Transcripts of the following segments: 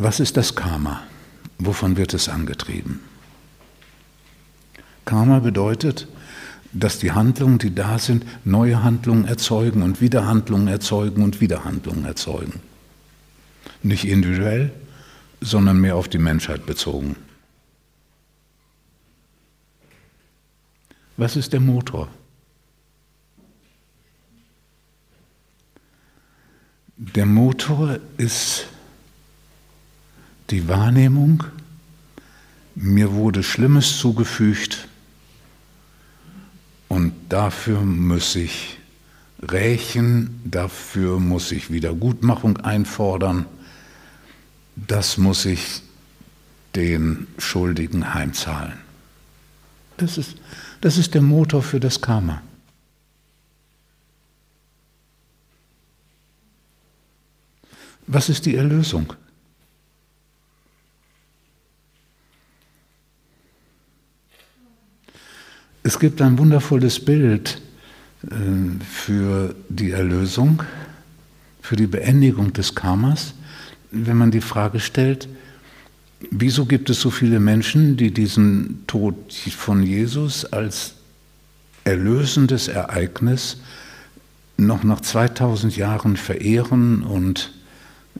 Was ist das Karma? Wovon wird es angetrieben? Karma bedeutet, dass die Handlungen, die da sind, neue Handlungen erzeugen und wieder Handlungen erzeugen und wieder Handlungen erzeugen. Nicht individuell, sondern mehr auf die Menschheit bezogen. Was ist der Motor? Der Motor ist die Wahrnehmung, mir wurde Schlimmes zugefügt und dafür muss ich rächen, dafür muss ich Wiedergutmachung einfordern, das muss ich den Schuldigen heimzahlen. Das ist, das ist der Motor für das Karma. Was ist die Erlösung? Es gibt ein wundervolles Bild äh, für die Erlösung, für die Beendigung des Karmas, wenn man die Frage stellt, wieso gibt es so viele Menschen, die diesen Tod von Jesus als erlösendes Ereignis noch nach 2000 Jahren verehren und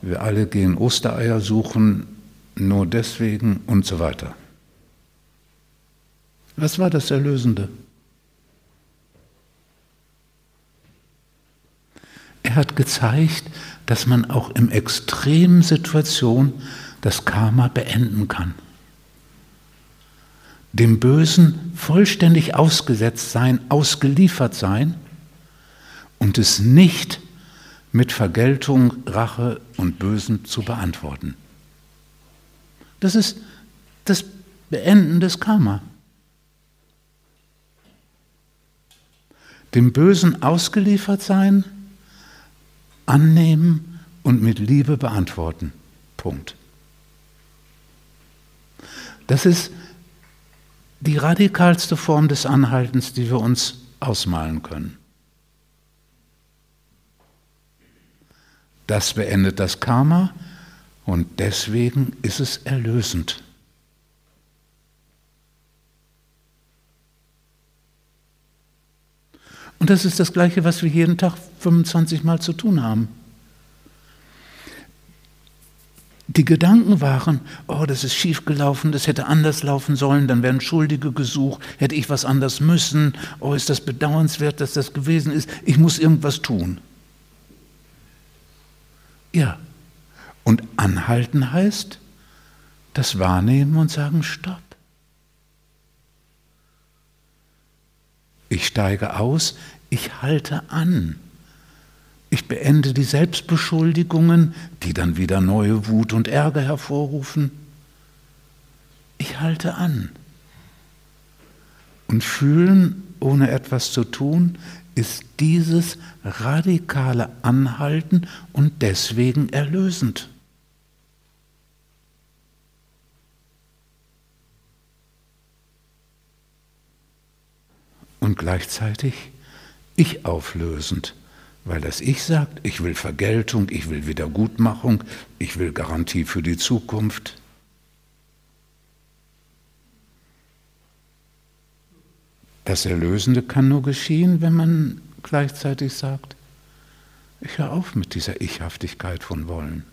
wir alle gehen Ostereier suchen, nur deswegen und so weiter. Was war das Erlösende? Er hat gezeigt, dass man auch in extremen Situationen das Karma beenden kann. Dem Bösen vollständig ausgesetzt sein, ausgeliefert sein und es nicht mit Vergeltung, Rache und Bösen zu beantworten. Das ist das Beenden des Karma. Dem Bösen ausgeliefert sein, annehmen und mit Liebe beantworten. Punkt. Das ist die radikalste Form des Anhaltens, die wir uns ausmalen können. Das beendet das Karma und deswegen ist es erlösend. Und das ist das Gleiche, was wir jeden Tag 25 Mal zu tun haben. Die Gedanken waren, oh, das ist schiefgelaufen, das hätte anders laufen sollen, dann werden Schuldige gesucht, hätte ich was anders müssen, oh, ist das bedauernswert, dass das gewesen ist, ich muss irgendwas tun. Ja. Und anhalten heißt, das wahrnehmen und sagen, stopp. Ich steige aus, ich halte an. Ich beende die Selbstbeschuldigungen, die dann wieder neue Wut und Ärger hervorrufen. Ich halte an. Und fühlen, ohne etwas zu tun, ist dieses radikale Anhalten und deswegen erlösend. Gleichzeitig ich auflösend, weil das Ich sagt, ich will Vergeltung, ich will Wiedergutmachung, ich will Garantie für die Zukunft. Das Erlösende kann nur geschehen, wenn man gleichzeitig sagt, ich höre auf mit dieser Ichhaftigkeit von Wollen.